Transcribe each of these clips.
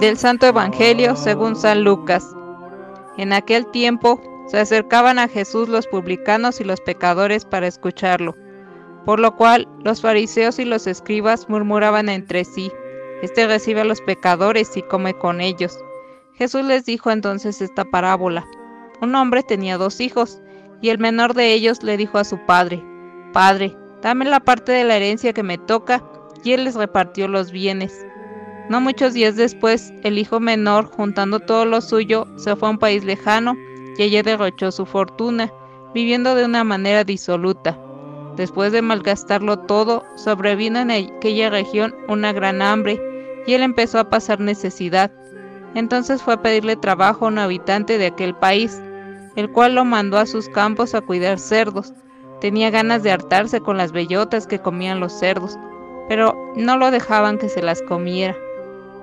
Del Santo Evangelio según San Lucas. En aquel tiempo se acercaban a Jesús los publicanos y los pecadores para escucharlo, por lo cual los fariseos y los escribas murmuraban entre sí, Este recibe a los pecadores y come con ellos. Jesús les dijo entonces esta parábola. Un hombre tenía dos hijos, y el menor de ellos le dijo a su padre, Padre, dame la parte de la herencia que me toca, y él les repartió los bienes. No muchos días después, el hijo menor, juntando todo lo suyo, se fue a un país lejano y allí derrochó su fortuna, viviendo de una manera disoluta. Después de malgastarlo todo, sobrevino en aquella región una gran hambre y él empezó a pasar necesidad. Entonces fue a pedirle trabajo a un habitante de aquel país, el cual lo mandó a sus campos a cuidar cerdos. Tenía ganas de hartarse con las bellotas que comían los cerdos, pero no lo dejaban que se las comiera.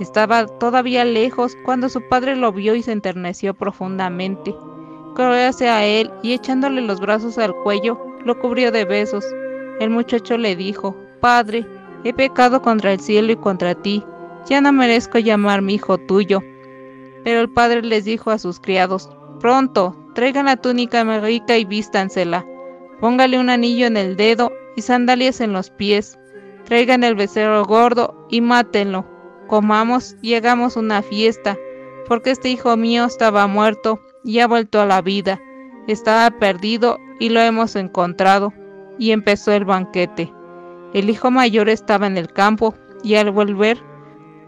Estaba todavía lejos cuando su padre lo vio y se enterneció profundamente. Corrió hacia él y echándole los brazos al cuello, lo cubrió de besos. El muchacho le dijo, Padre, he pecado contra el cielo y contra ti, ya no merezco llamar mi hijo tuyo. Pero el padre les dijo a sus criados, Pronto, traigan la túnica rica y vístansela. Póngale un anillo en el dedo y sandalias en los pies. Traigan el becerro gordo y mátenlo. Comamos y hagamos una fiesta, porque este hijo mío estaba muerto y ha vuelto a la vida. Estaba perdido y lo hemos encontrado. Y empezó el banquete. El hijo mayor estaba en el campo y al volver,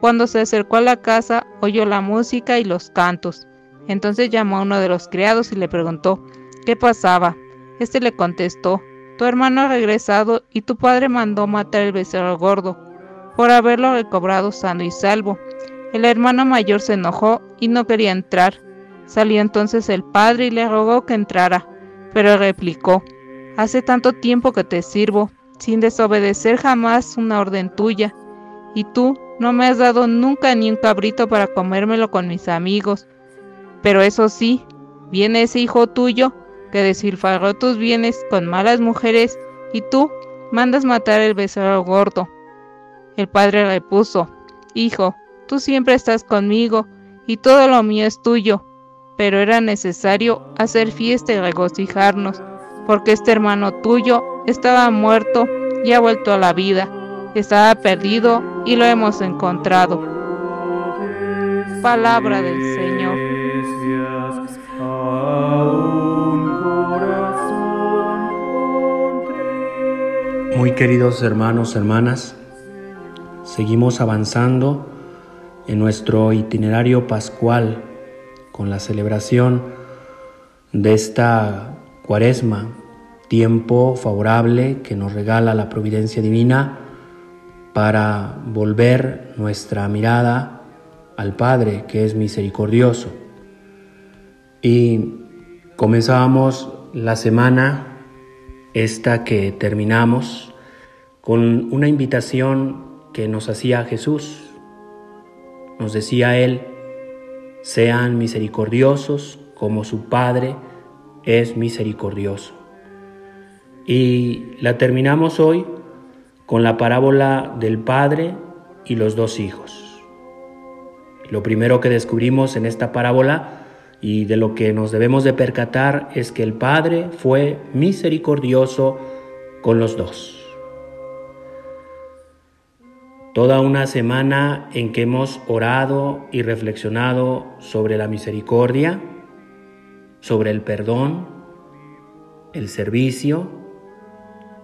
cuando se acercó a la casa, oyó la música y los cantos. Entonces llamó a uno de los criados y le preguntó qué pasaba. Este le contestó, tu hermano ha regresado y tu padre mandó matar el becerro gordo por haberlo recobrado sano y salvo. El hermano mayor se enojó y no quería entrar. Salió entonces el padre y le rogó que entrara, pero replicó, Hace tanto tiempo que te sirvo, sin desobedecer jamás una orden tuya, y tú no me has dado nunca ni un cabrito para comérmelo con mis amigos. Pero eso sí, viene ese hijo tuyo que despilfarró tus bienes con malas mujeres, y tú mandas matar el becerro gordo. El padre repuso, Hijo, tú siempre estás conmigo, y todo lo mío es tuyo, pero era necesario hacer fiesta y regocijarnos, porque este hermano tuyo estaba muerto y ha vuelto a la vida, estaba perdido y lo hemos encontrado. Palabra del Señor. Muy queridos hermanos, hermanas, Seguimos avanzando en nuestro itinerario pascual con la celebración de esta cuaresma, tiempo favorable que nos regala la providencia divina para volver nuestra mirada al Padre que es misericordioso. Y comenzábamos la semana, esta que terminamos, con una invitación que nos hacía Jesús. Nos decía Él, sean misericordiosos como su Padre es misericordioso. Y la terminamos hoy con la parábola del Padre y los dos hijos. Lo primero que descubrimos en esta parábola y de lo que nos debemos de percatar es que el Padre fue misericordioso con los dos toda una semana en que hemos orado y reflexionado sobre la misericordia, sobre el perdón, el servicio,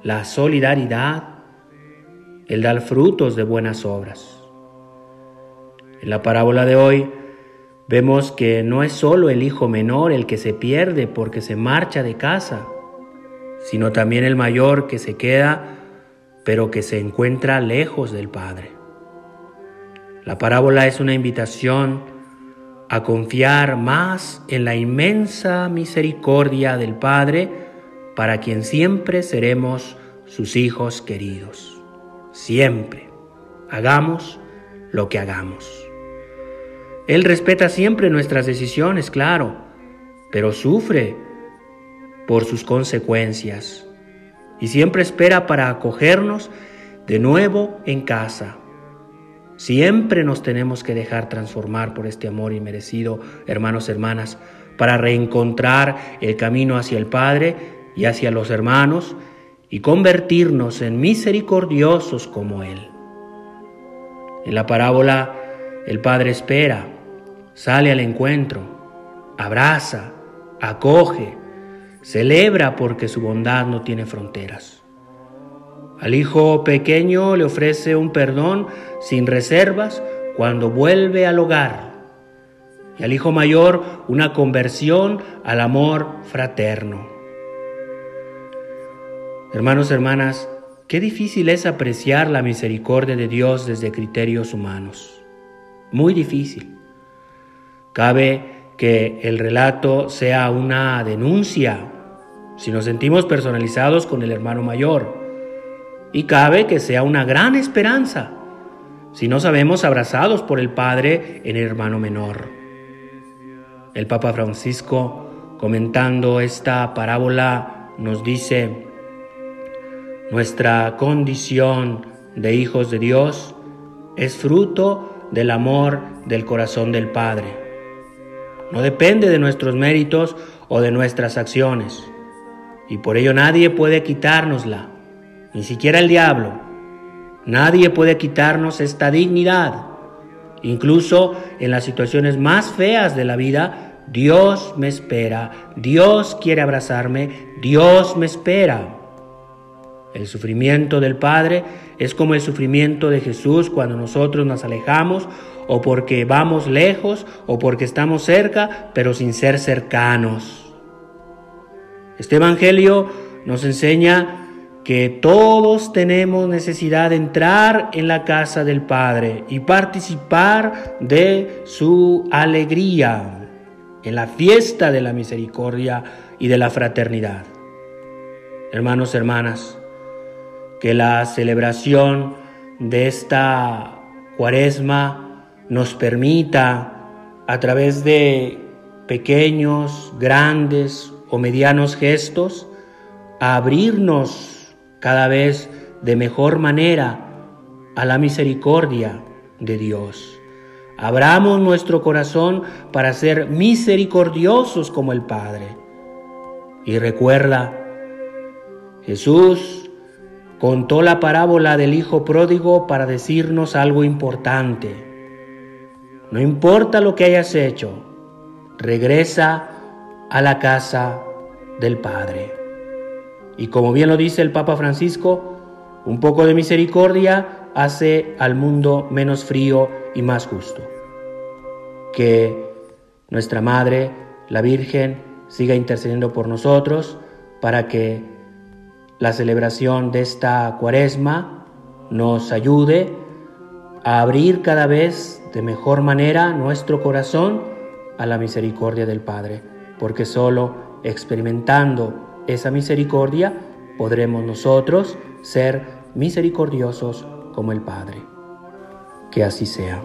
la solidaridad, el dar frutos de buenas obras. En la parábola de hoy vemos que no es solo el hijo menor el que se pierde porque se marcha de casa, sino también el mayor que se queda pero que se encuentra lejos del Padre. La parábola es una invitación a confiar más en la inmensa misericordia del Padre, para quien siempre seremos sus hijos queridos. Siempre. Hagamos lo que hagamos. Él respeta siempre nuestras decisiones, claro, pero sufre por sus consecuencias y siempre espera para acogernos de nuevo en casa. Siempre nos tenemos que dejar transformar por este amor inmerecido, hermanos, hermanas, para reencontrar el camino hacia el Padre y hacia los hermanos y convertirnos en misericordiosos como Él. En la parábola, el Padre espera, sale al encuentro, abraza, acoge, celebra porque su bondad no tiene fronteras. Al hijo pequeño le ofrece un perdón sin reservas cuando vuelve al hogar. Y al hijo mayor una conversión al amor fraterno. Hermanos, hermanas, qué difícil es apreciar la misericordia de Dios desde criterios humanos. Muy difícil. Cabe que el relato sea una denuncia si nos sentimos personalizados con el hermano mayor. Y cabe que sea una gran esperanza si no sabemos abrazados por el Padre en el hermano menor. El Papa Francisco, comentando esta parábola, nos dice, nuestra condición de hijos de Dios es fruto del amor del corazón del Padre. No depende de nuestros méritos o de nuestras acciones y por ello nadie puede quitárnosla, ni siquiera el diablo. Nadie puede quitarnos esta dignidad. Incluso en las situaciones más feas de la vida, Dios me espera, Dios quiere abrazarme, Dios me espera. El sufrimiento del Padre es como el sufrimiento de Jesús cuando nosotros nos alejamos o porque vamos lejos o porque estamos cerca, pero sin ser cercanos. Este Evangelio nos enseña que todos tenemos necesidad de entrar en la casa del Padre y participar de su alegría, en la fiesta de la misericordia y de la fraternidad. Hermanos, hermanas, que la celebración de esta cuaresma nos permita, a través de pequeños, grandes o medianos gestos, abrirnos cada vez de mejor manera a la misericordia de Dios. Abramos nuestro corazón para ser misericordiosos como el Padre. Y recuerda, Jesús contó la parábola del Hijo Pródigo para decirnos algo importante. No importa lo que hayas hecho, regresa a la casa del Padre. Y como bien lo dice el Papa Francisco, un poco de misericordia hace al mundo menos frío y más justo. Que nuestra Madre, la Virgen, siga intercediendo por nosotros para que la celebración de esta cuaresma nos ayude a abrir cada vez de mejor manera nuestro corazón a la misericordia del Padre porque solo experimentando esa misericordia podremos nosotros ser misericordiosos como el Padre. Que así sea.